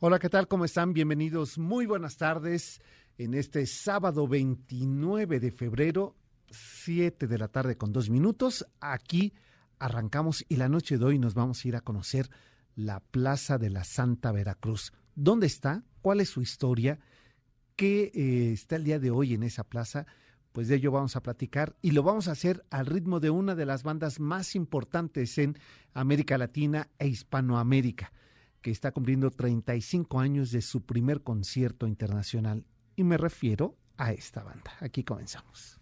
Hola, ¿qué tal? ¿Cómo están? Bienvenidos. Muy buenas tardes en este sábado 29 de febrero, 7 de la tarde con dos minutos. Aquí arrancamos y la noche de hoy nos vamos a ir a conocer la Plaza de la Santa Veracruz. ¿Dónde está? ¿Cuál es su historia? ¿Qué eh, está el día de hoy en esa plaza? Pues de ello vamos a platicar y lo vamos a hacer al ritmo de una de las bandas más importantes en América Latina e Hispanoamérica que está cumpliendo 35 años de su primer concierto internacional. Y me refiero a esta banda. Aquí comenzamos.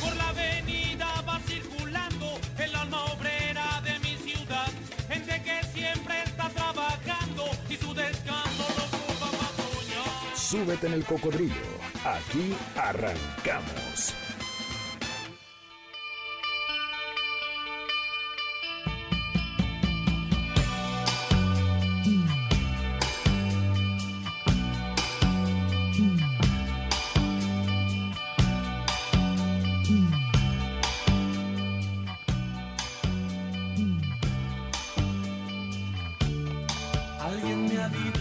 Por la avenida va circulando el alma obrera de mi ciudad. Gente que siempre está trabajando y su descanso lo. Súbete en el cocodrilo. Aquí arrancamos.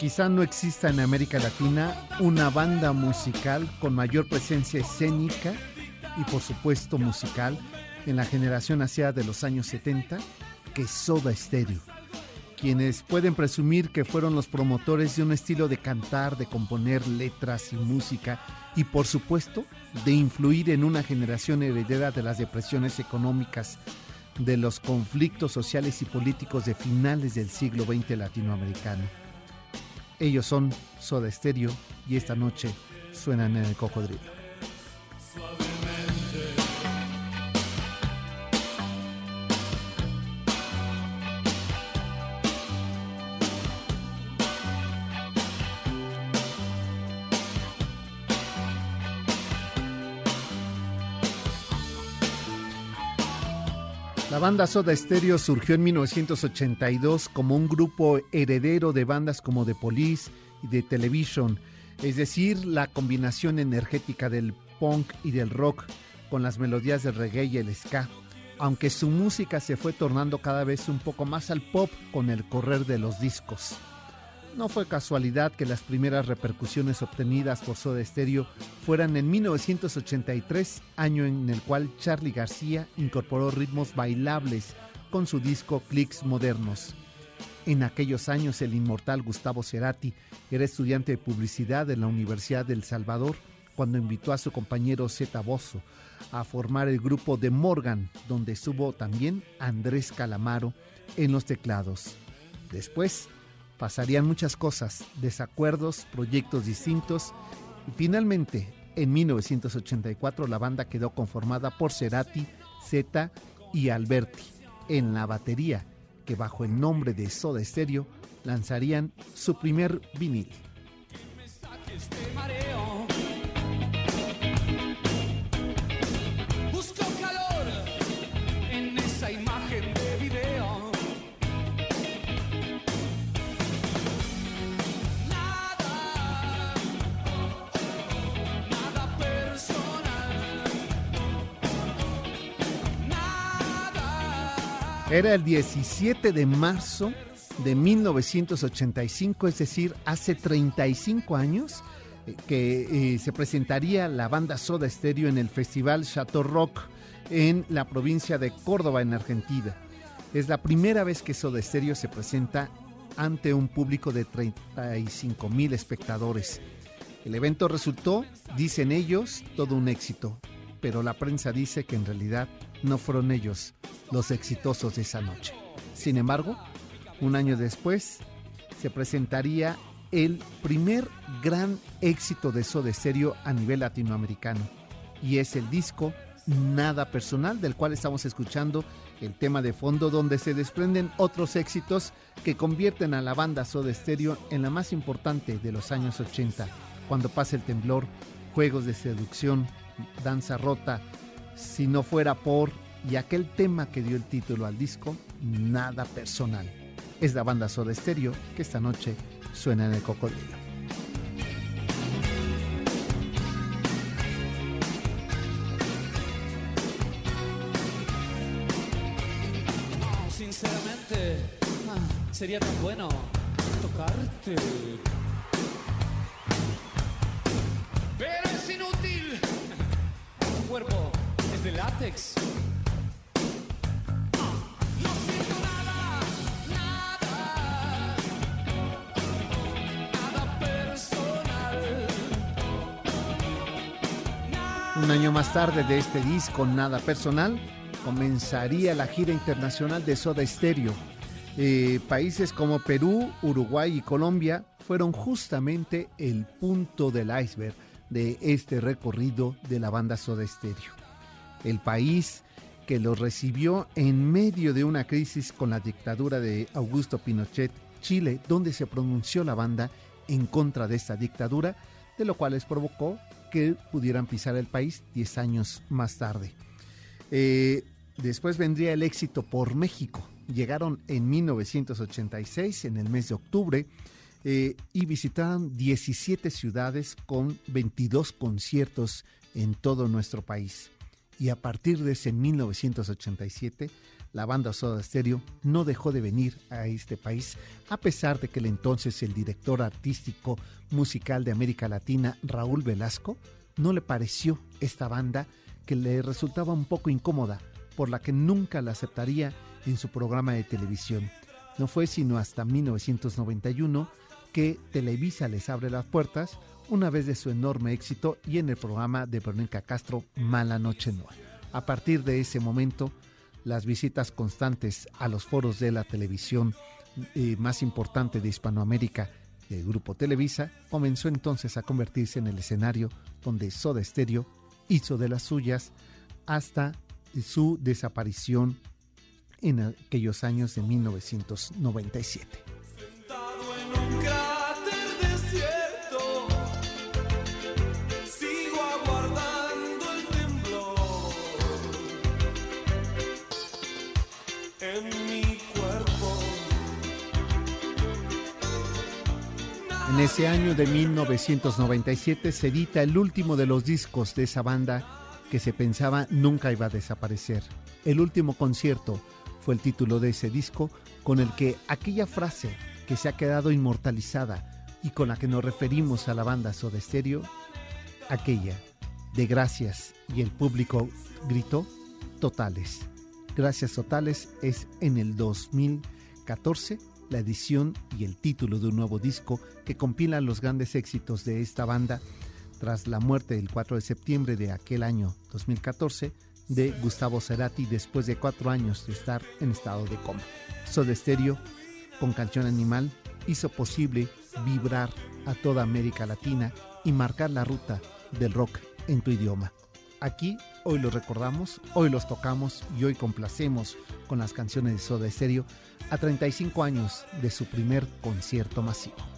Quizá no exista en América Latina una banda musical con mayor presencia escénica y por supuesto musical en la generación hacia de los años 70 que Soda Stereo, quienes pueden presumir que fueron los promotores de un estilo de cantar, de componer letras y música y por supuesto de influir en una generación heredera de las depresiones económicas, de los conflictos sociales y políticos de finales del siglo XX latinoamericano. Ellos son Soda Stereo y esta noche suenan en el cocodrilo. La banda Soda Stereo surgió en 1982 como un grupo heredero de bandas como The Police y The Television, es decir, la combinación energética del punk y del rock con las melodías del reggae y el ska, aunque su música se fue tornando cada vez un poco más al pop con el correr de los discos. No fue casualidad que las primeras repercusiones obtenidas por Soda Stereo fueran en 1983, año en el cual Charlie García incorporó ritmos bailables con su disco Clicks Modernos. En aquellos años el inmortal Gustavo Cerati era estudiante de publicidad en la Universidad del Salvador cuando invitó a su compañero Zeta Bozo a formar el grupo de Morgan, donde estuvo también Andrés Calamaro en los teclados. Después pasarían muchas cosas, desacuerdos, proyectos distintos. Y finalmente en 1984 la banda quedó conformada por Cerati, Zeta y Alberti. En la batería que bajo el nombre de Soda Stereo lanzarían su primer vinil. Era el 17 de marzo de 1985, es decir, hace 35 años, eh, que eh, se presentaría la banda Soda Stereo en el Festival Chateau Rock en la provincia de Córdoba, en Argentina. Es la primera vez que Soda Stereo se presenta ante un público de 35 mil espectadores. El evento resultó, dicen ellos, todo un éxito, pero la prensa dice que en realidad no fueron ellos los exitosos de esa noche. Sin embargo, un año después se presentaría el primer gran éxito de Soda Stereo a nivel latinoamericano y es el disco Nada Personal del cual estamos escuchando el tema de fondo donde se desprenden otros éxitos que convierten a la banda Soda Stereo en la más importante de los años 80, cuando pasa el temblor, juegos de seducción, danza rota, si no fuera por y aquel tema que dio el título al disco, Nada Personal. Es la banda Soda Stereo que esta noche suena en el cocodrilo. Sinceramente, sería tan bueno tocarte. Pero es inútil. Cuerpo Un año más tarde de este disco Nada Personal, comenzaría la gira internacional de Soda Stereo. Eh, países como Perú, Uruguay y Colombia fueron justamente el punto del iceberg de este recorrido de la banda Soda Stereo. El país que los recibió en medio de una crisis con la dictadura de Augusto Pinochet, Chile, donde se pronunció la banda en contra de esta dictadura, de lo cual les provocó que pudieran pisar el país 10 años más tarde. Eh, después vendría el éxito por México. Llegaron en 1986, en el mes de octubre, eh, y visitaron 17 ciudades con 22 conciertos en todo nuestro país. Y a partir de ese 1987, la banda Soda Stereo no dejó de venir a este país, a pesar de que el entonces el director artístico musical de América Latina, Raúl Velasco, no le pareció esta banda que le resultaba un poco incómoda, por la que nunca la aceptaría en su programa de televisión. No fue sino hasta 1991 que Televisa les abre las puertas una vez de su enorme éxito y en el programa de Verónica Castro Mala Noche No. A partir de ese momento, las visitas constantes a los foros de la televisión eh, más importante de Hispanoamérica, el grupo Televisa, comenzó entonces a convertirse en el escenario donde Soda Stereo hizo de las suyas hasta su desaparición en aquellos años de 1997. En ese año de 1997 se edita el último de los discos de esa banda que se pensaba nunca iba a desaparecer. El último concierto fue el título de ese disco con el que aquella frase que se ha quedado inmortalizada y con la que nos referimos a la banda Soda Stereo, aquella de gracias y el público gritó totales. Gracias totales es en el 2014 la edición y el título de un nuevo disco que compila los grandes éxitos de esta banda tras la muerte el 4 de septiembre de aquel año 2014 de Gustavo Cerati después de cuatro años de estar en estado de coma. Soda Stereo, con Canción Animal, hizo posible vibrar a toda América Latina y marcar la ruta del rock en tu idioma. Aquí hoy los recordamos, hoy los tocamos y hoy complacemos con las canciones de Soda Stereo a 35 años de su primer concierto masivo.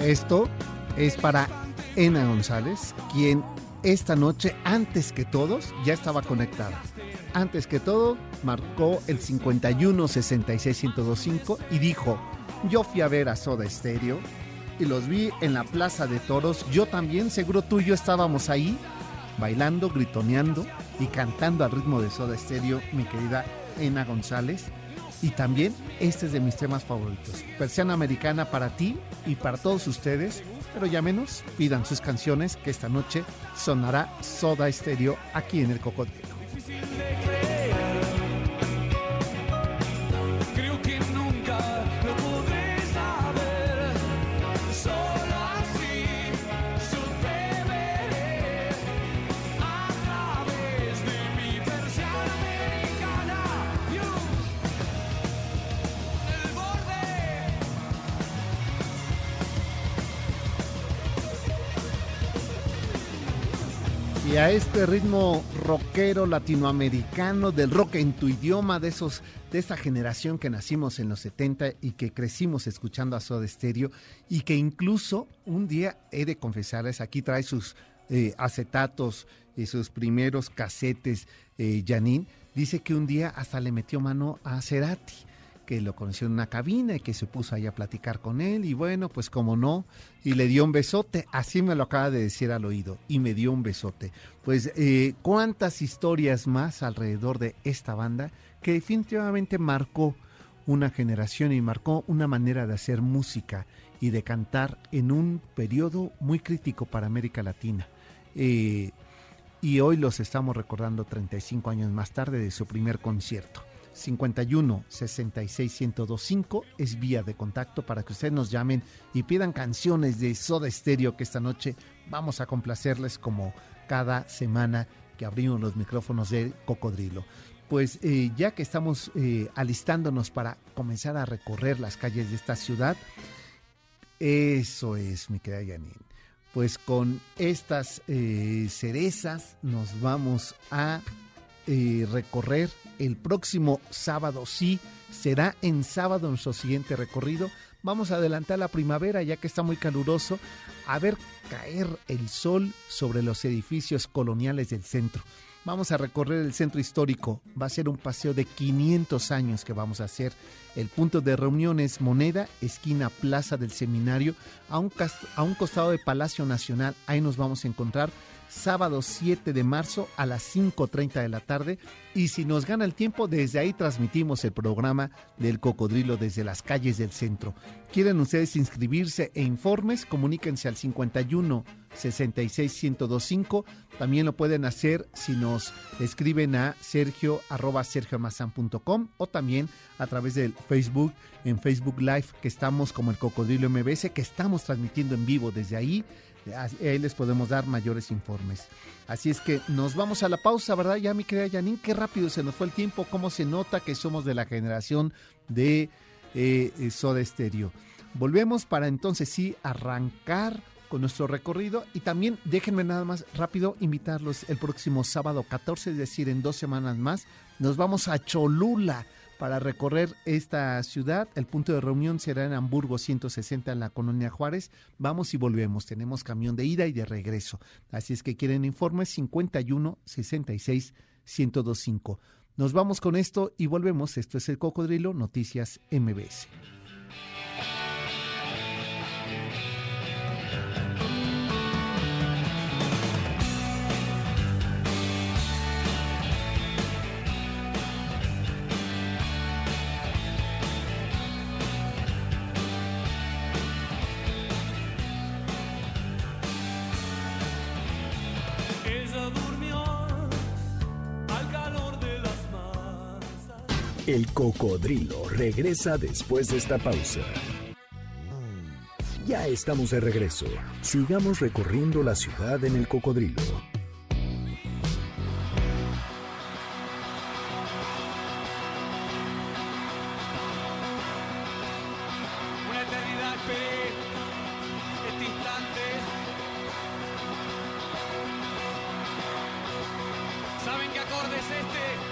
Esto es para Ena González, quien esta noche, antes que todos, ya estaba conectada. Antes que todo, marcó el 51 66 1025 y dijo: Yo fui a ver a Soda Stereo y los vi en la Plaza de Toros. Yo también, seguro tú y yo estábamos ahí, bailando, gritoneando y cantando al ritmo de Soda Stereo, mi querida Ena González. Y también este es de mis temas favoritos. Persiana Americana para ti y para todos ustedes. Pero ya menos, pidan sus canciones que esta noche sonará Soda Stereo aquí en el Cocodrilo. A este ritmo rockero latinoamericano, del rock en tu idioma, de esos, de esa generación que nacimos en los 70 y que crecimos escuchando a Soda Stereo, y que incluso un día he de confesarles, aquí trae sus eh, acetatos y sus primeros casetes, eh, Janine, dice que un día hasta le metió mano a Cerati que lo conoció en una cabina y que se puso ahí a platicar con él y bueno, pues como no, y le dio un besote, así me lo acaba de decir al oído, y me dio un besote. Pues eh, cuántas historias más alrededor de esta banda que definitivamente marcó una generación y marcó una manera de hacer música y de cantar en un periodo muy crítico para América Latina. Eh, y hoy los estamos recordando 35 años más tarde de su primer concierto. 51 66 1025 es vía de contacto para que ustedes nos llamen y pidan canciones de Soda Stereo que esta noche vamos a complacerles como cada semana que abrimos los micrófonos de Cocodrilo. Pues eh, ya que estamos eh, alistándonos para comenzar a recorrer las calles de esta ciudad, eso es, mi querida Janine. Pues con estas eh, cerezas nos vamos a eh, recorrer el próximo sábado. Sí, será en sábado nuestro siguiente recorrido. Vamos a adelantar la primavera ya que está muy caluroso, a ver caer el sol sobre los edificios coloniales del centro. Vamos a recorrer el centro histórico. Va a ser un paseo de 500 años que vamos a hacer. El punto de reunión es Moneda, esquina Plaza del Seminario, a un, a un costado de Palacio Nacional. Ahí nos vamos a encontrar sábado 7 de marzo a las 5.30 de la tarde. Y si nos gana el tiempo, desde ahí transmitimos el programa del cocodrilo desde las calles del centro. ¿Quieren ustedes inscribirse e informes? Comuníquense al 51 66 1025. También lo pueden hacer si nos escriben a sergio arroba o también a través del Facebook, en Facebook Live, que estamos como el Cocodrilo MBS, que estamos transmitiendo en vivo desde ahí. Ahí les podemos dar mayores informes. Así es que nos vamos a la pausa, ¿verdad? Ya mi querida Janine, qué rápido se nos fue el tiempo, cómo se nota que somos de la generación de eh, eh, Soda Stereo. Volvemos para entonces sí arrancar con nuestro recorrido y también déjenme nada más rápido invitarlos el próximo sábado 14, es decir, en dos semanas más, nos vamos a Cholula para recorrer esta ciudad. El punto de reunión será en Hamburgo 160 en la colonia Juárez. Vamos y volvemos. Tenemos camión de ida y de regreso. Así es que quieren informes 51 66 1025. Nos vamos con esto y volvemos. Esto es el Cocodrilo Noticias MBS. El cocodrilo regresa después de esta pausa. Ya estamos de regreso. Sigamos recorriendo la ciudad en el cocodrilo. Una eternidad esperé este instante. ¿Saben qué acorde es este?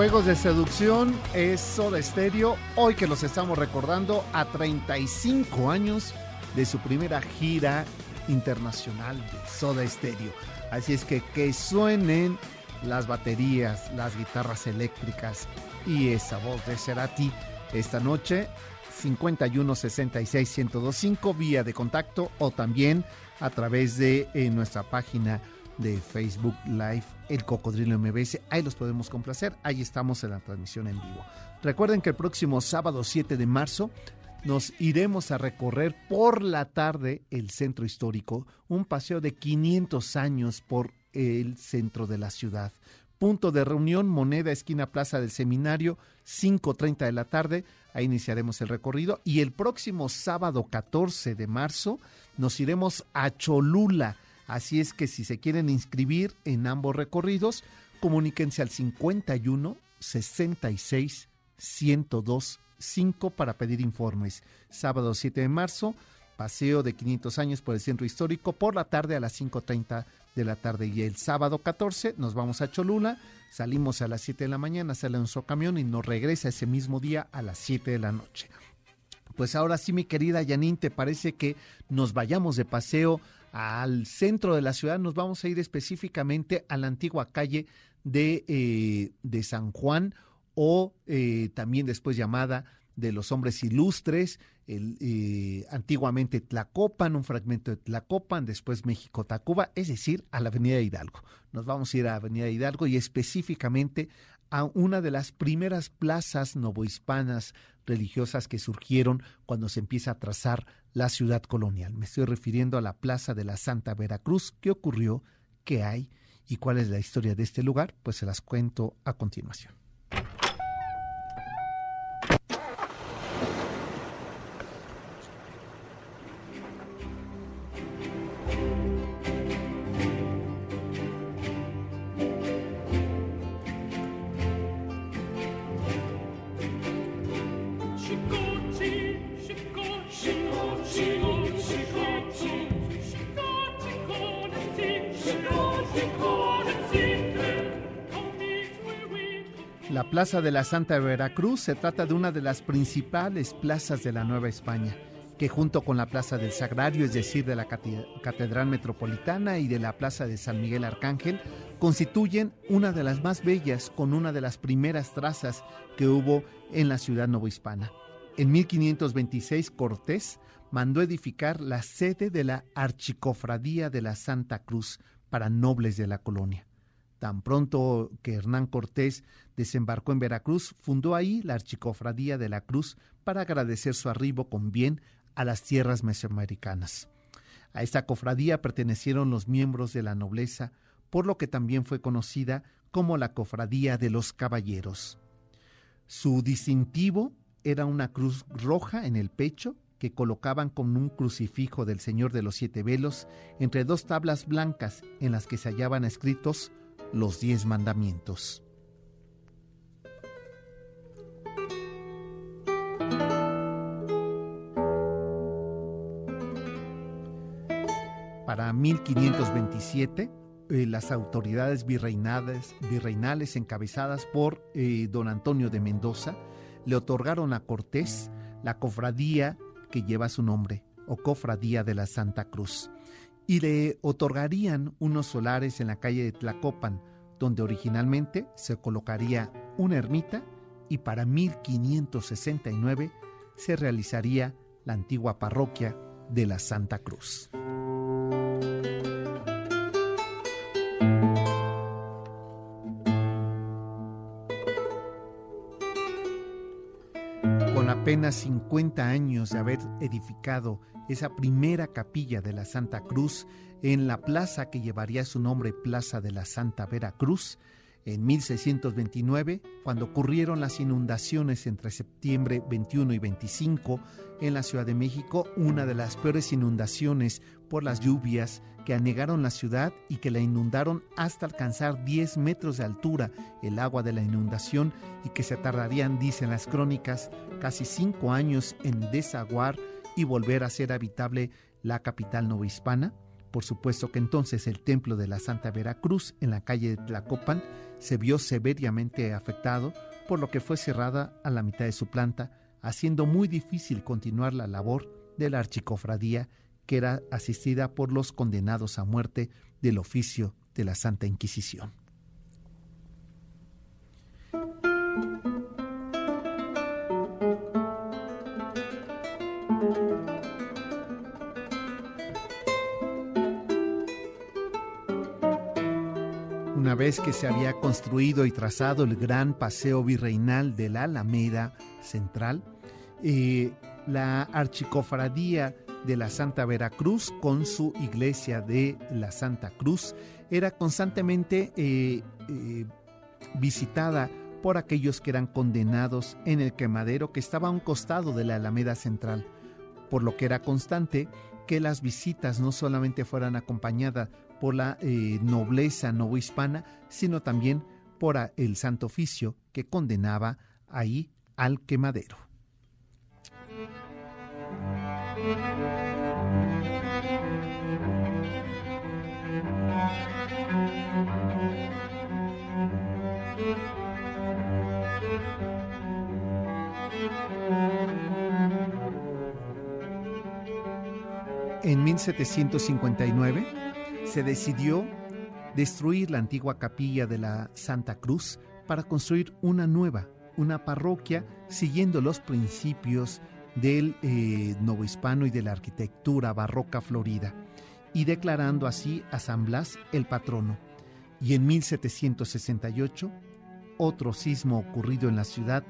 Juegos de seducción es Soda Stereo. Hoy que los estamos recordando a 35 años de su primera gira internacional de Soda Stereo. Así es que que suenen las baterías, las guitarras eléctricas y esa voz de Cerati esta noche 51 66 1025 vía de contacto o también a través de eh, nuestra página de Facebook Live El Cocodrilo MBS. Ahí los podemos complacer. Ahí estamos en la transmisión en vivo. Recuerden que el próximo sábado 7 de marzo nos iremos a recorrer por la tarde el centro histórico, un paseo de 500 años por el centro de la ciudad. Punto de reunión, Moneda, esquina Plaza del Seminario, 5.30 de la tarde. Ahí iniciaremos el recorrido. Y el próximo sábado 14 de marzo nos iremos a Cholula. Así es que si se quieren inscribir en ambos recorridos, comuníquense al 51 66 102 5 para pedir informes. Sábado 7 de marzo, paseo de 500 años por el centro histórico por la tarde a las 5.30 de la tarde. Y el sábado 14 nos vamos a Cholula, salimos a las 7 de la mañana, sale un camión y nos regresa ese mismo día a las 7 de la noche. Pues ahora sí, mi querida Yanin, ¿te parece que nos vayamos de paseo al centro de la ciudad? Nos vamos a ir específicamente a la antigua calle de, eh, de San Juan o eh, también después llamada de los hombres ilustres, el, eh, antiguamente Tlacopan, un fragmento de Tlacopan, después México Tacuba, es decir, a la Avenida Hidalgo. Nos vamos a ir a Avenida Hidalgo y específicamente a una de las primeras plazas novohispanas religiosas que surgieron cuando se empieza a trazar la ciudad colonial. Me estoy refiriendo a la Plaza de la Santa Veracruz. ¿Qué ocurrió? ¿Qué hay? ¿Y cuál es la historia de este lugar? Pues se las cuento a continuación. Plaza de la Santa Veracruz se trata de una de las principales plazas de la Nueva España, que junto con la Plaza del Sagrario, es decir, de la Catedral Metropolitana y de la Plaza de San Miguel Arcángel, constituyen una de las más bellas con una de las primeras trazas que hubo en la ciudad novohispana. En 1526 Cortés mandó edificar la sede de la Archicofradía de la Santa Cruz para nobles de la colonia. Tan pronto que Hernán Cortés desembarcó en Veracruz, fundó ahí la Archicofradía de la Cruz para agradecer su arribo con bien a las tierras mesoamericanas. A esta cofradía pertenecieron los miembros de la nobleza, por lo que también fue conocida como la Cofradía de los Caballeros. Su distintivo era una cruz roja en el pecho que colocaban con un crucifijo del Señor de los Siete Velos entre dos tablas blancas en las que se hallaban escritos los diez mandamientos. Para 1527, eh, las autoridades virreinales, virreinales encabezadas por eh, don Antonio de Mendoza le otorgaron a Cortés la cofradía que lleva su nombre, o Cofradía de la Santa Cruz, y le otorgarían unos solares en la calle de Tlacopan, donde originalmente se colocaría una ermita y para 1569 se realizaría la antigua parroquia de la Santa Cruz. Apenas 50 años de haber edificado esa primera capilla de la Santa Cruz en la plaza que llevaría su nombre Plaza de la Santa Veracruz, en 1629, cuando ocurrieron las inundaciones entre septiembre 21 y 25 en la Ciudad de México, una de las peores inundaciones por las lluvias que anegaron la ciudad y que la inundaron hasta alcanzar 10 metros de altura el agua de la inundación y que se tardarían, dicen las crónicas, casi cinco años en desaguar y volver a ser habitable la capital novohispana. Por supuesto que entonces el templo de la Santa Veracruz en la calle de Tlacopan se vio severamente afectado, por lo que fue cerrada a la mitad de su planta, haciendo muy difícil continuar la labor de la archicofradía que era asistida por los condenados a muerte del oficio de la Santa Inquisición. Una vez que se había construido y trazado el gran paseo virreinal de la Alameda Central, eh, la archicofradía de la Santa Veracruz con su iglesia de la Santa Cruz era constantemente eh, eh, visitada por aquellos que eran condenados en el quemadero que estaba a un costado de la Alameda Central, por lo que era constante que las visitas no solamente fueran acompañadas por la eh, nobleza novohispana, sino también por el Santo Oficio que condenaba ahí al quemadero. En 1759 se decidió destruir la antigua capilla de la Santa Cruz para construir una nueva, una parroquia siguiendo los principios del eh, novohispano y de la arquitectura barroca florida, y declarando así a San Blas el patrono. Y en 1768, otro sismo ocurrido en la ciudad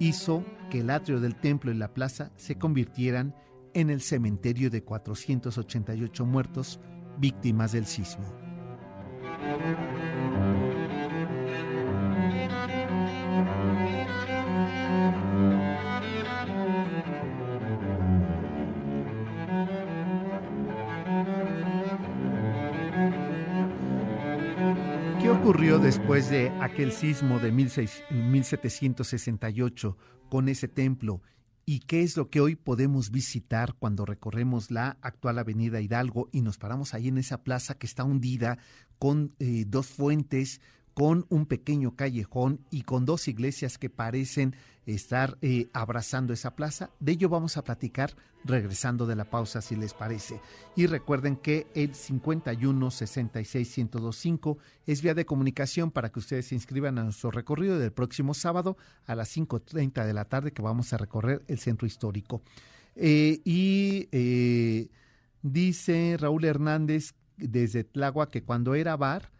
hizo que el atrio del templo y la plaza se convirtieran en el cementerio de 488 muertos víctimas del sismo. ¿Qué ocurrió después de aquel sismo de 1768 con ese templo y qué es lo que hoy podemos visitar cuando recorremos la actual Avenida Hidalgo y nos paramos ahí en esa plaza que está hundida con eh, dos fuentes, con un pequeño callejón y con dos iglesias que parecen estar eh, abrazando esa plaza. De ello vamos a platicar regresando de la pausa, si les parece. Y recuerden que el 51 66 1025 es vía de comunicación para que ustedes se inscriban a nuestro recorrido del próximo sábado a las 5.30 de la tarde que vamos a recorrer el centro histórico. Eh, y eh, dice Raúl Hernández desde Tlagua que cuando era bar,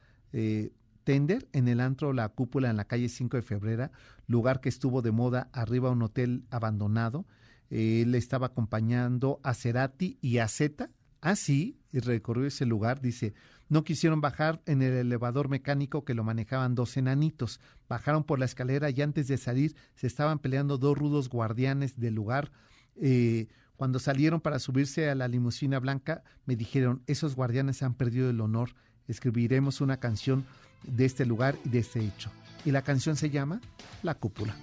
Tender en el antro La Cúpula en la calle 5 de Febrera, lugar que estuvo de moda arriba un hotel abandonado. Él estaba acompañando a Cerati y a Zeta. Así, y recorrió ese lugar, dice, no quisieron bajar en el elevador mecánico que lo manejaban dos enanitos. Bajaron por la escalera y antes de salir se estaban peleando dos rudos guardianes del lugar. Eh, cuando salieron para subirse a la limusina blanca, me dijeron, esos guardianes han perdido el honor. Escribiremos una canción de este lugar y de este hecho. Y la canción se llama La Cúpula.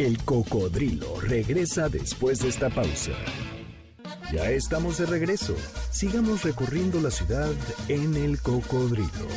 El cocodrilo regresa después de esta pausa. Ya estamos de regreso. Sigamos recorriendo la ciudad en el cocodrilo.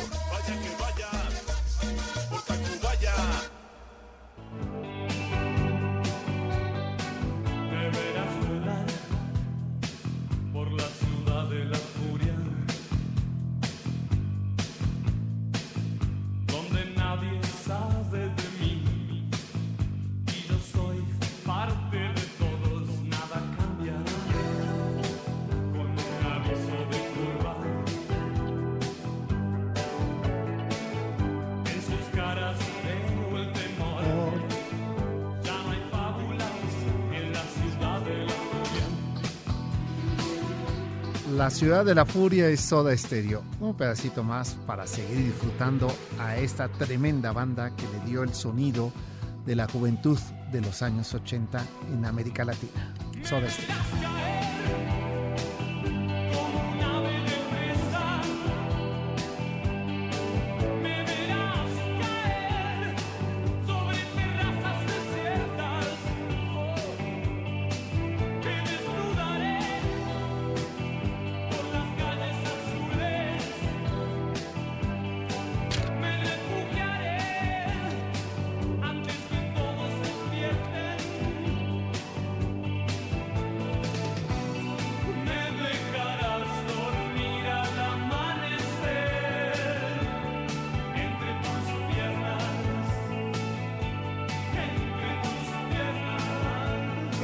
Ciudad de la furia es Soda Stereo. Un pedacito más para seguir disfrutando a esta tremenda banda que le dio el sonido de la juventud de los años 80 en América Latina. Soda Stereo.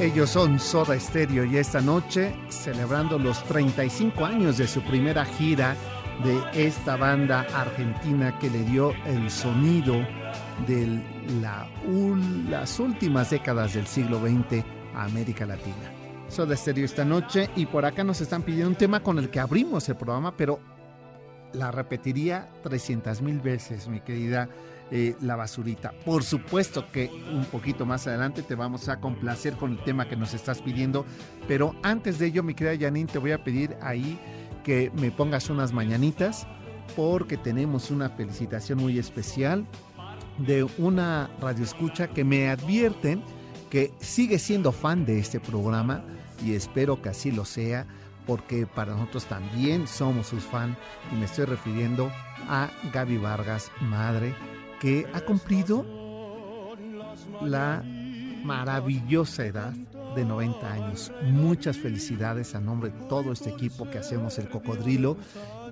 Ellos son Soda Stereo y esta noche celebrando los 35 años de su primera gira de esta banda argentina que le dio el sonido de las últimas décadas del siglo XX a América Latina. Soda Stereo esta noche y por acá nos están pidiendo un tema con el que abrimos el programa, pero la repetiría 300 mil veces, mi querida eh, La Basurita. Por supuesto que un poquito más adelante te vamos a complacer con el tema que nos estás pidiendo, pero antes de ello, mi querida Janine, te voy a pedir ahí que me pongas unas mañanitas porque tenemos una felicitación muy especial de una radioescucha que me advierten que sigue siendo fan de este programa y espero que así lo sea porque para nosotros también somos sus fans y me estoy refiriendo a Gaby Vargas, madre, que ha cumplido la maravillosa edad de 90 años. Muchas felicidades a nombre de todo este equipo que hacemos el cocodrilo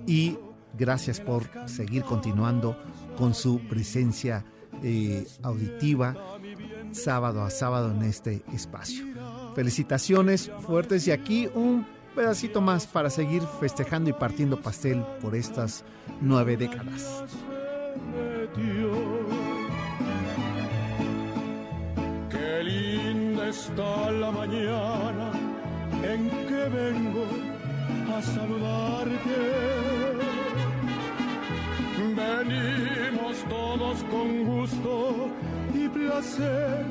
y gracias por seguir continuando con su presencia eh, auditiva sábado a sábado en este espacio. Felicitaciones fuertes y aquí un pedacito más para seguir festejando y partiendo pastel por estas nueve décadas. Está la mañana en que vengo a saludarte. Venimos todos con gusto y placer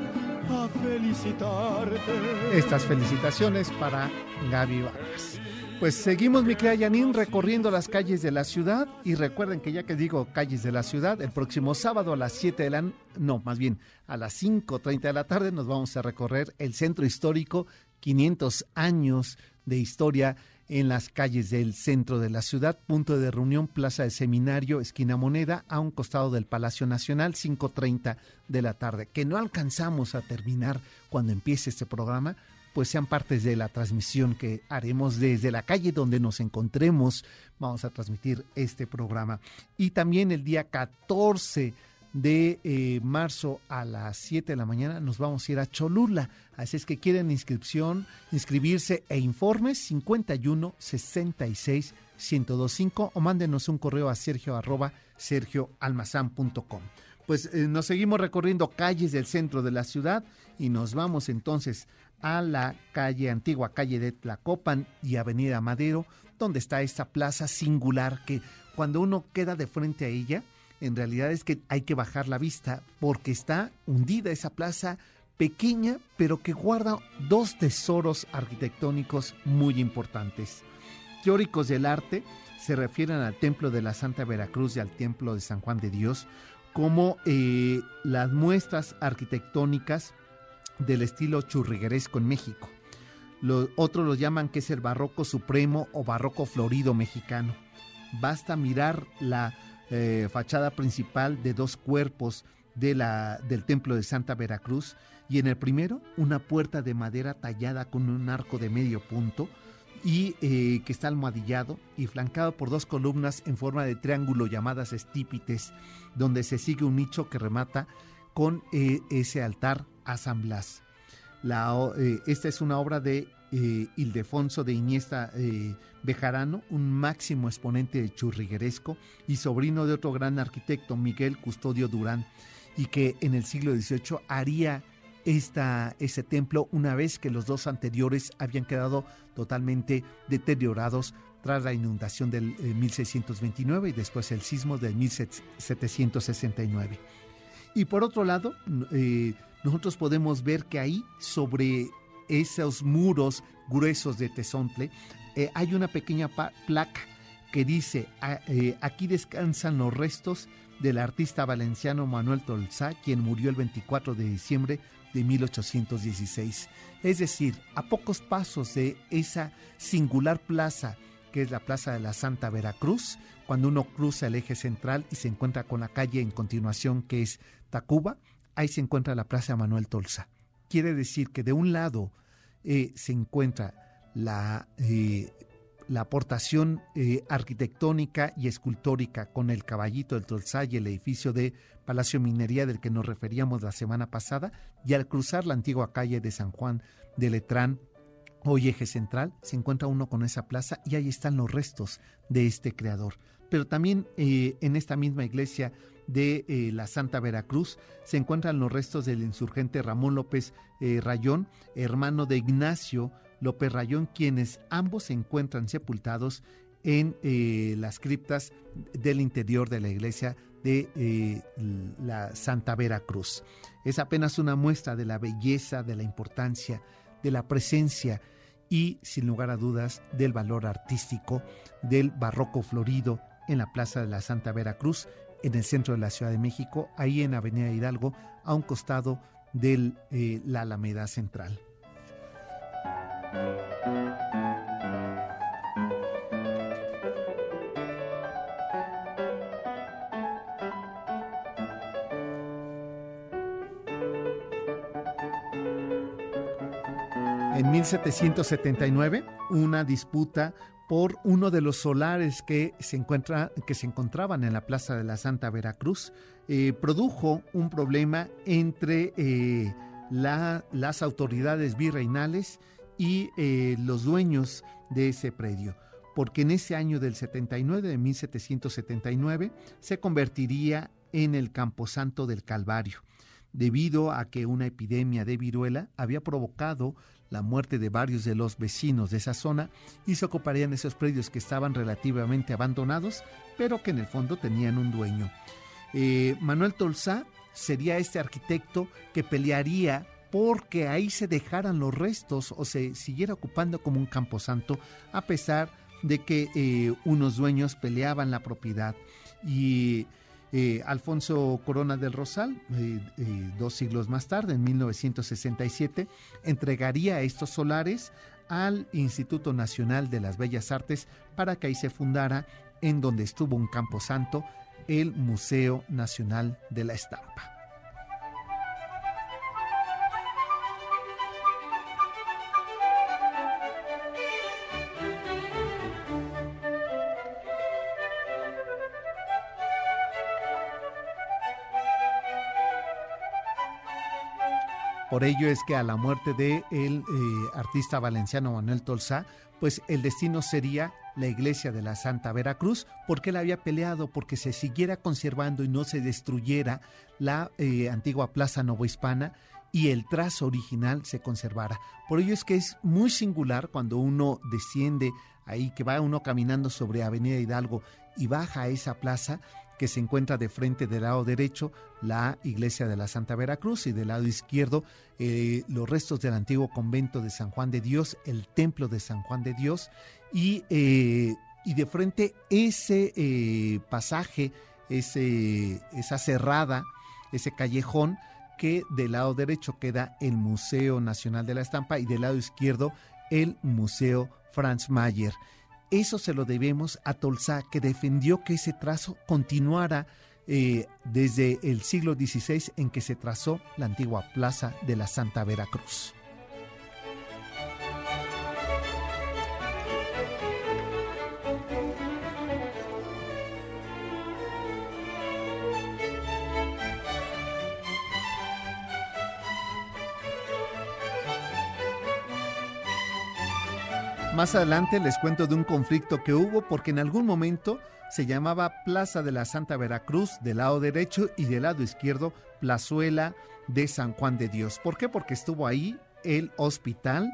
a felicitarte. Estas felicitaciones para Gaby Vargas. Pues seguimos, mi querida Janine, recorriendo las calles de la ciudad. Y recuerden que ya que digo calles de la ciudad, el próximo sábado a las 7 de la... No, más bien, a las 5.30 de la tarde nos vamos a recorrer el centro histórico, 500 años de historia en las calles del centro de la ciudad, punto de reunión, Plaza de Seminario, esquina Moneda, a un costado del Palacio Nacional, 5.30 de la tarde. Que no alcanzamos a terminar cuando empiece este programa, pues sean partes de la transmisión que haremos desde la calle donde nos encontremos. Vamos a transmitir este programa. Y también el día 14 de eh, marzo a las 7 de la mañana nos vamos a ir a Cholula. Así es que quieren inscripción, inscribirse e informes 51 66 1025 o mándenos un correo a sergio arroba sergioalmazán.com. Pues eh, nos seguimos recorriendo calles del centro de la ciudad y nos vamos entonces a la calle antigua, calle de Tlacopan y Avenida Madero, donde está esta plaza singular que cuando uno queda de frente a ella, en realidad es que hay que bajar la vista porque está hundida esa plaza pequeña, pero que guarda dos tesoros arquitectónicos muy importantes. Teóricos del arte se refieren al Templo de la Santa Veracruz y al Templo de San Juan de Dios como eh, las muestras arquitectónicas del estilo churrigueresco en México. Los, otros lo llaman que es el barroco supremo o barroco florido mexicano. Basta mirar la eh, fachada principal de dos cuerpos de la, del templo de Santa Veracruz y en el primero una puerta de madera tallada con un arco de medio punto y eh, que está almohadillado y flancado por dos columnas en forma de triángulo llamadas estípites, donde se sigue un nicho que remata con eh, ese altar a San Blas. La, eh, esta es una obra de eh, Ildefonso de Iniesta eh, Bejarano, un máximo exponente de churrigueresco y sobrino de otro gran arquitecto, Miguel Custodio Durán, y que en el siglo XVIII haría esta, ese templo una vez que los dos anteriores habían quedado totalmente deteriorados tras la inundación del 1629 y después el sismo del 1769. Y por otro lado, nosotros podemos ver que ahí, sobre esos muros gruesos de Tezontle, eh, hay una pequeña placa que dice, eh, aquí descansan los restos del artista valenciano Manuel Tolzá, quien murió el 24 de diciembre de 1816. Es decir, a pocos pasos de esa singular plaza, que es la Plaza de la Santa Veracruz, cuando uno cruza el eje central y se encuentra con la calle en continuación que es Tacuba, ahí se encuentra la Plaza Manuel Tolsa. Quiere decir que de un lado eh, se encuentra la, eh, la aportación eh, arquitectónica y escultórica con el caballito del Tolsa y el edificio de Palacio Minería del que nos referíamos la semana pasada, y al cruzar la antigua calle de San Juan de Letrán, hoy eje central, se encuentra uno con esa plaza y ahí están los restos de este creador. Pero también en esta misma iglesia de eh, la Santa Veracruz se encuentran los restos del insurgente Ramón López eh, Rayón, hermano de Ignacio López Rayón, quienes ambos se encuentran sepultados en eh, las criptas del interior de la iglesia de la Santa Veracruz. Es apenas una muestra de la belleza, de la importancia, de la presencia y, sin lugar a dudas, del valor artístico del barroco florido en la Plaza de la Santa Veracruz, en el centro de la Ciudad de México, ahí en Avenida Hidalgo, a un costado de eh, la Alameda Central. En 1779, una disputa por uno de los solares que se, encuentra, que se encontraban en la Plaza de la Santa Veracruz. Eh, produjo un problema entre eh, la- las autoridades virreinales y eh, los dueños de ese predio, porque en ese año del 79, de 1779, se convertiría en el Camposanto del Calvario, debido a que una epidemia de viruela había provocado la muerte de varios de los vecinos de esa zona y se ocuparían esos predios que estaban relativamente abandonados, pero que en el fondo tenían un dueño. Eh, Manuel Tolsá sería este arquitecto que pelearía porque ahí se dejaran los restos o se siguiera ocupando como un camposanto, a pesar de que eh, unos dueños peleaban la propiedad. Y eh, Alfonso Corona del Rosal, eh, eh, dos siglos más tarde, en 1967, entregaría estos solares al Instituto Nacional de las Bellas Artes para que ahí se fundara, en donde estuvo un camposanto, el Museo Nacional de la Estampa. Por ello es que a la muerte del de artista valenciano Manuel Tolsá, pues el destino sería la iglesia de la Santa Veracruz, porque él había peleado porque se siguiera conservando y no se destruyera la eh, antigua plaza novohispana y el trazo original se conservara. Por ello es que es muy singular cuando uno desciende ahí, que va uno caminando sobre Avenida Hidalgo y baja a esa plaza, que se encuentra de frente del lado derecho la iglesia de la Santa Veracruz y del lado izquierdo eh, los restos del antiguo convento de San Juan de Dios, el templo de San Juan de Dios y, eh, y de frente ese eh, pasaje, ese, esa cerrada, ese callejón que del lado derecho queda el Museo Nacional de la Estampa y del lado izquierdo el Museo Franz Mayer. Eso se lo debemos a Tolsá, que defendió que ese trazo continuara eh, desde el siglo XVI en que se trazó la antigua plaza de la Santa Veracruz. Más adelante les cuento de un conflicto que hubo porque en algún momento se llamaba Plaza de la Santa Veracruz del lado derecho y del lado izquierdo Plazuela de San Juan de Dios. ¿Por qué? Porque estuvo ahí el hospital,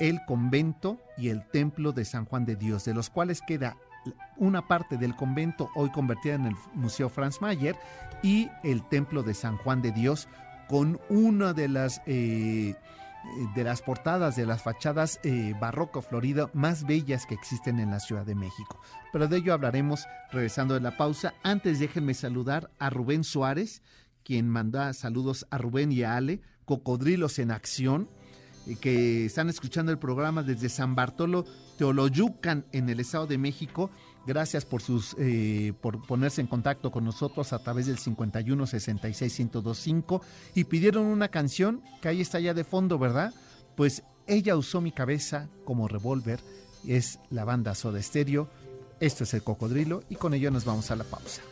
el convento y el templo de San Juan de Dios, de los cuales queda una parte del convento hoy convertida en el Museo Franz Mayer y el templo de San Juan de Dios con una de las... Eh, de las portadas de las fachadas eh, barroco florido más bellas que existen en la Ciudad de México. Pero de ello hablaremos regresando de la pausa. Antes déjenme saludar a Rubén Suárez, quien manda saludos a Rubén y a Ale, Cocodrilos en Acción, eh, que están escuchando el programa desde San Bartolo Teoloyucan en el Estado de México. Gracias por sus eh, por ponerse en contacto con nosotros a través del 51 66 1025 y pidieron una canción que ahí está ya de fondo, ¿verdad? Pues ella usó mi cabeza como revólver, es la banda Soda Stereo. Esto es el Cocodrilo y con ello nos vamos a la pausa.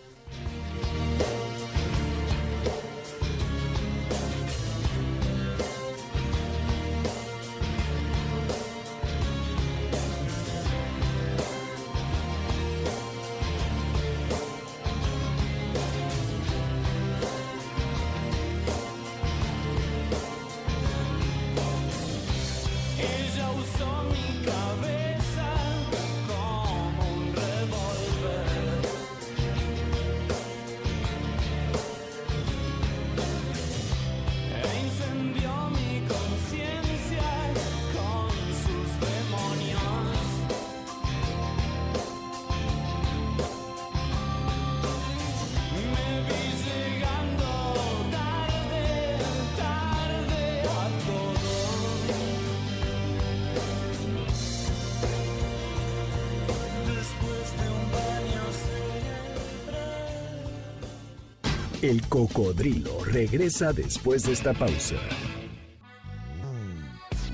Cocodrilo regresa después de esta pausa.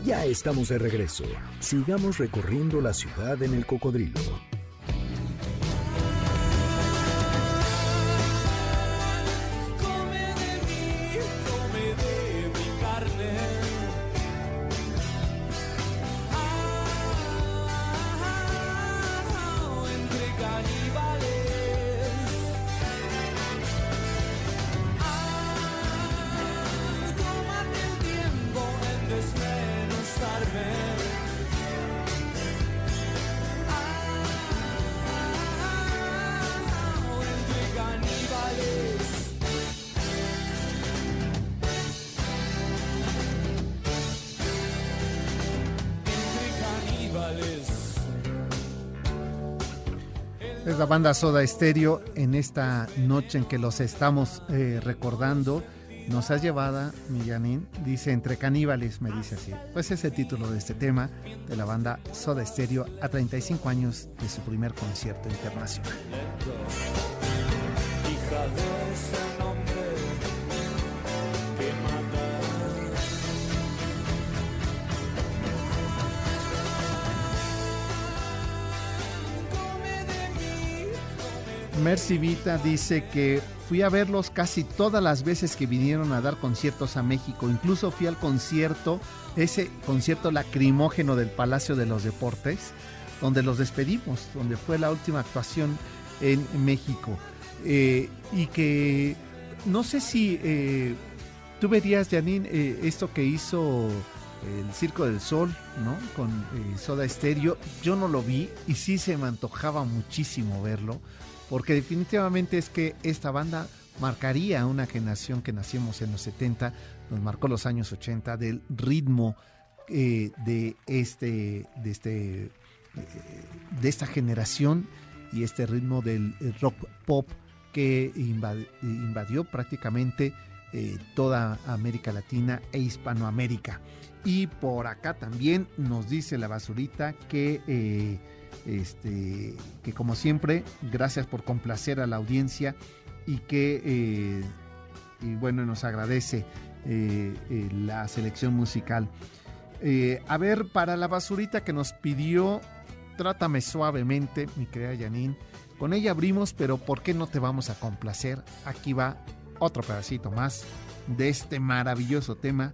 Ya estamos de regreso. Sigamos recorriendo la ciudad en el cocodrilo. Banda Soda Stereo en esta noche en que los estamos eh, recordando. Nos has llevada, Millanín, dice entre caníbales, me dice así. Pues es el título de este tema de la banda Soda Stereo a 35 años de su primer concierto internacional. Mercy Vita dice que fui a verlos casi todas las veces que vinieron a dar conciertos a México. Incluso fui al concierto, ese concierto lacrimógeno del Palacio de los Deportes, donde los despedimos, donde fue la última actuación en México. Eh, y que no sé si eh, tú verías, Janine, eh, esto que hizo el Circo del Sol, ¿no? Con eh, Soda Stereo. Yo no lo vi y sí se me antojaba muchísimo verlo, porque definitivamente es que esta banda marcaría una generación que nacimos en los 70, nos marcó los años 80 del ritmo eh, de este, de este, eh, de esta generación y este ritmo del rock pop que invad- invadió prácticamente eh, toda América Latina e Hispanoamérica. Y por acá también nos dice la basurita que, este, que como siempre, gracias por complacer a la audiencia y que, eh, y bueno, nos agradece eh, eh, la selección musical. A ver, para la basurita que nos pidió, trátame suavemente, mi querida Janine. Con ella abrimos, pero ¿por qué no te vamos a complacer? Aquí va otro pedacito más de este maravilloso tema.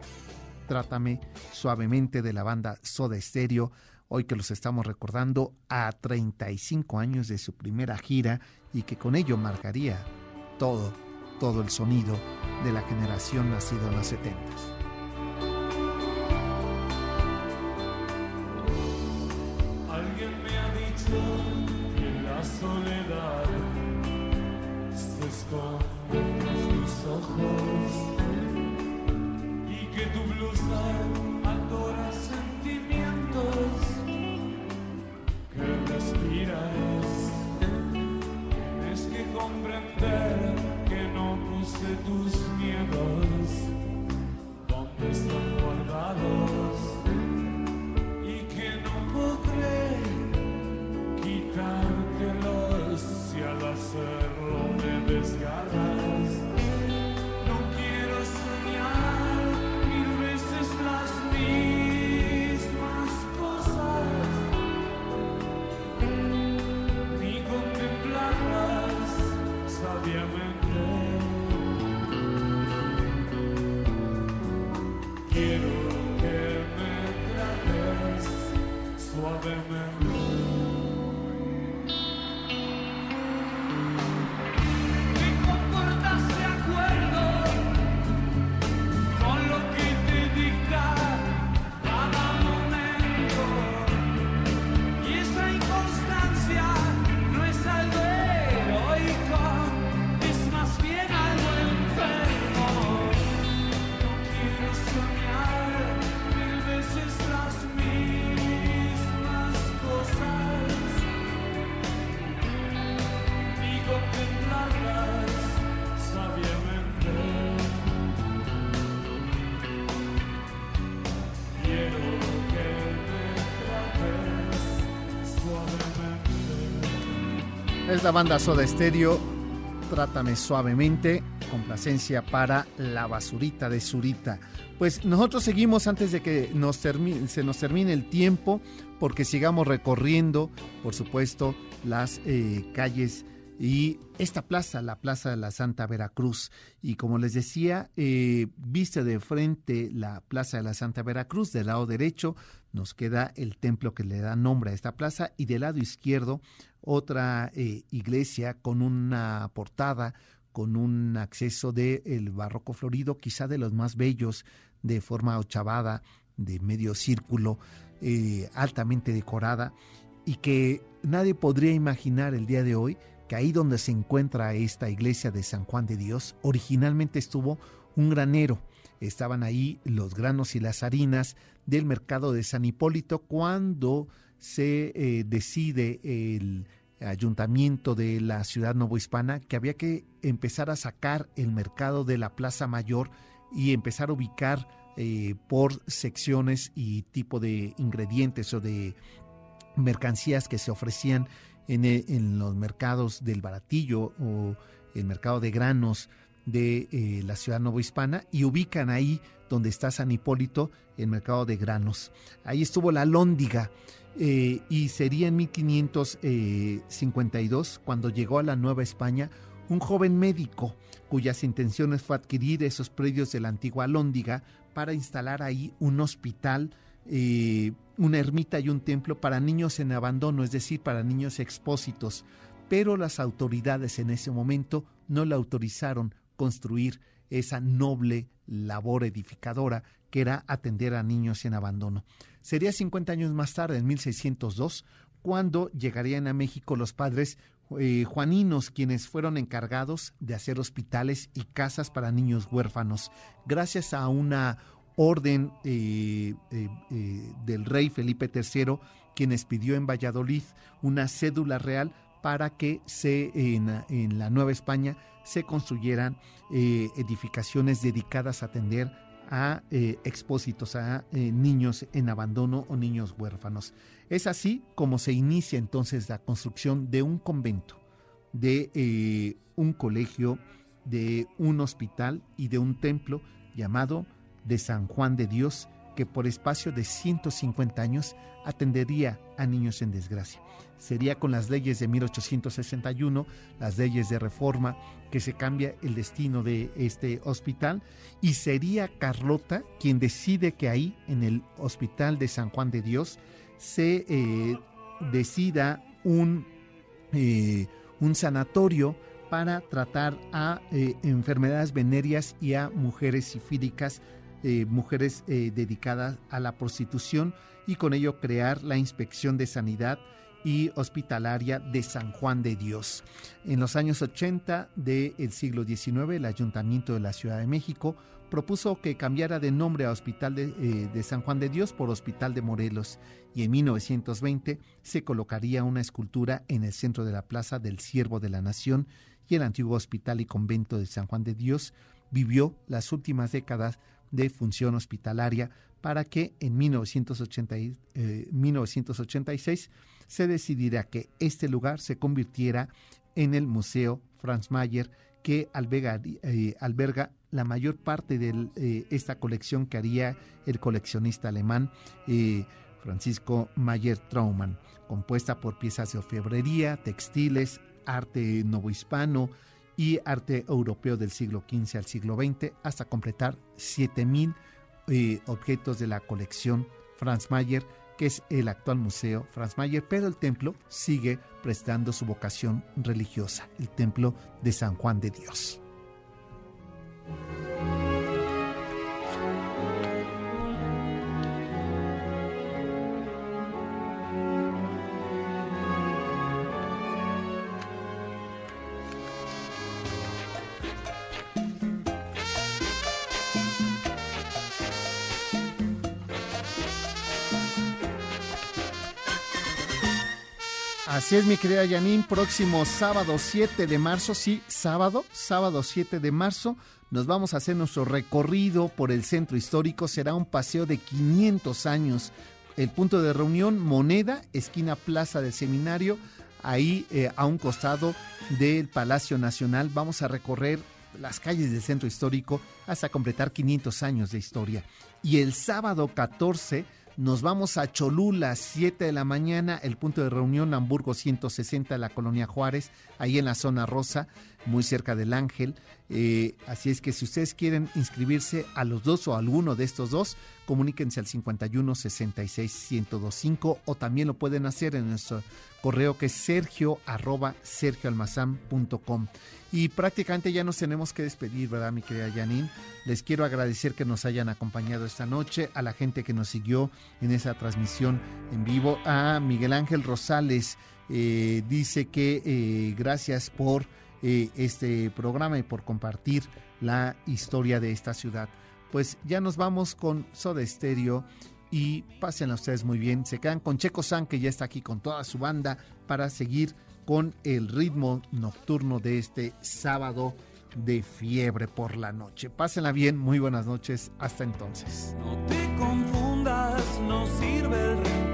Trátame suavemente de la banda Soda Stereo. Hoy que los estamos recordando a 35 años de su primera gira y que con ello marcaría todo, todo el sonido de la generación nacida en los 70. La banda Soda Stereo. Trátame suavemente complacencia para la basurita de Zurita. Pues nosotros seguimos antes de que nos termine, se nos termine el tiempo, porque sigamos recorriendo, por supuesto, las eh, calles y esta plaza, la Plaza de la Santa Veracruz. Y como les decía, eh, viste de frente la Plaza de la Santa Veracruz, del lado derecho nos queda el templo que le da nombre a esta plaza y del lado izquierdo otra eh, iglesia con una portada, con un acceso del el barroco florido, quizá de los más bellos, de forma ochavada, de medio círculo, eh, altamente decorada, y que nadie podría imaginar el día de hoy ahí donde se encuentra esta iglesia de San Juan de Dios, originalmente estuvo un granero. Estaban ahí los granos y las harinas del mercado de San Hipólito cuando se eh, decide el ayuntamiento de la ciudad novohispana que había que empezar a sacar el mercado de la Plaza Mayor y empezar a ubicar eh, por secciones y tipo de ingredientes o de mercancías que se ofrecían e, en, los mercados del Baratillo o el mercado de granos de eh, la ciudad novohispana y ubican ahí donde está San Hipólito el mercado de granos. Ahí estuvo la Lóndiga eh, y sería en 1552 cuando llegó a la Nueva España un joven médico cuyas intenciones fue adquirir esos predios de la antigua Lóndiga para instalar ahí un hospital una ermita y un templo para niños en abandono, es decir, para niños expósitos, pero las autoridades en ese momento no le autorizaron construir esa noble labor edificadora que era atender a niños en abandono. Sería 50 años más tarde, en 1602, cuando llegarían a México los padres eh, juaninos, quienes fueron encargados de hacer hospitales y casas para niños huérfanos, gracias a una orden eh, eh, eh, del rey Felipe III, quien expidió en Valladolid una cédula real para que se, en, la Nueva España se construyeran edificaciones dedicadas a atender a expósitos, a niños en abandono o niños huérfanos. Es así como se inicia entonces la construcción de un convento, de un colegio, de un hospital y de un templo llamado de San Juan de Dios, que por espacio de 150 años atendería a niños en desgracia. Sería con las leyes de 1861, las leyes de reforma, que se cambia el destino de este hospital y sería Carlota quien decide que ahí, en el Hospital de San Juan de Dios, se eh, decida un, eh, un sanatorio para tratar a eh, enfermedades venéreas y a mujeres sifílicas eh, mujeres eh, dedicadas a la prostitución y con ello crear la Inspección de Sanidad y Hospitalaria de San Juan de Dios. En los años 80 del siglo XIX, el Ayuntamiento de la Ciudad de México propuso que cambiara de nombre a Hospital de, eh, de, San Juan de Dios por Hospital de Morelos y en 1920 se colocaría una escultura en el centro de la Plaza del Siervo de la Nación y el antiguo Hospital y Convento de San Juan de Dios vivió las últimas décadas de función hospitalaria para que en 1986 eh, se decidiera que este lugar se convirtiera en el Museo Franz Mayer que alberga, eh, la mayor parte de eh, esta colección que haría el coleccionista alemán Francisco Mayer Traumann, compuesta por piezas de orfebrería, textiles, arte novohispano, y arte europeo del siglo XV al siglo XX, hasta completar 7.000 eh, objetos de la colección Franz Mayer, que es el actual museo Franz Mayer, pero el templo sigue prestando su vocación religiosa, el templo de San Juan de Dios. Así es, mi querida Janine, próximo sábado 7 de marzo, sí, sábado, sábado 7 de marzo, nos vamos a hacer nuestro recorrido por el centro histórico. Será un paseo de 500 años. El punto de reunión, Moneda, esquina Plaza del Seminario, ahí eh, a un costado del Palacio Nacional. Vamos a recorrer las calles del centro histórico hasta completar 500 años de historia. Y el sábado 14 nos vamos a Cholula, 7 de la mañana, el punto de reunión Hamburgo 160 de la Colonia Juárez, ahí en la zona rosa, muy cerca del Ángel. Eh, así es que si ustedes quieren inscribirse a los dos o alguno de estos dos, comuníquense al 51 66 1025 o también lo pueden hacer en nuestro correo que es sergio arroba sergioalmazán.com. Y prácticamente ya nos tenemos que despedir, ¿verdad, mi querida Janine? Les quiero agradecer que nos hayan acompañado esta noche, a la gente que nos siguió en esa transmisión en vivo, a Miguel Ángel Rosales, eh, dice que eh, gracias por eh, este programa y por compartir la historia de esta ciudad. Pues ya nos vamos con Soda Estéreo y pasen a ustedes muy bien. Se quedan con Checo San, que ya está aquí con toda su banda, para seguir con el ritmo nocturno de este sábado de fiebre por la noche. Pásenla bien, muy buenas noches, hasta entonces. No te confundas, no sirve el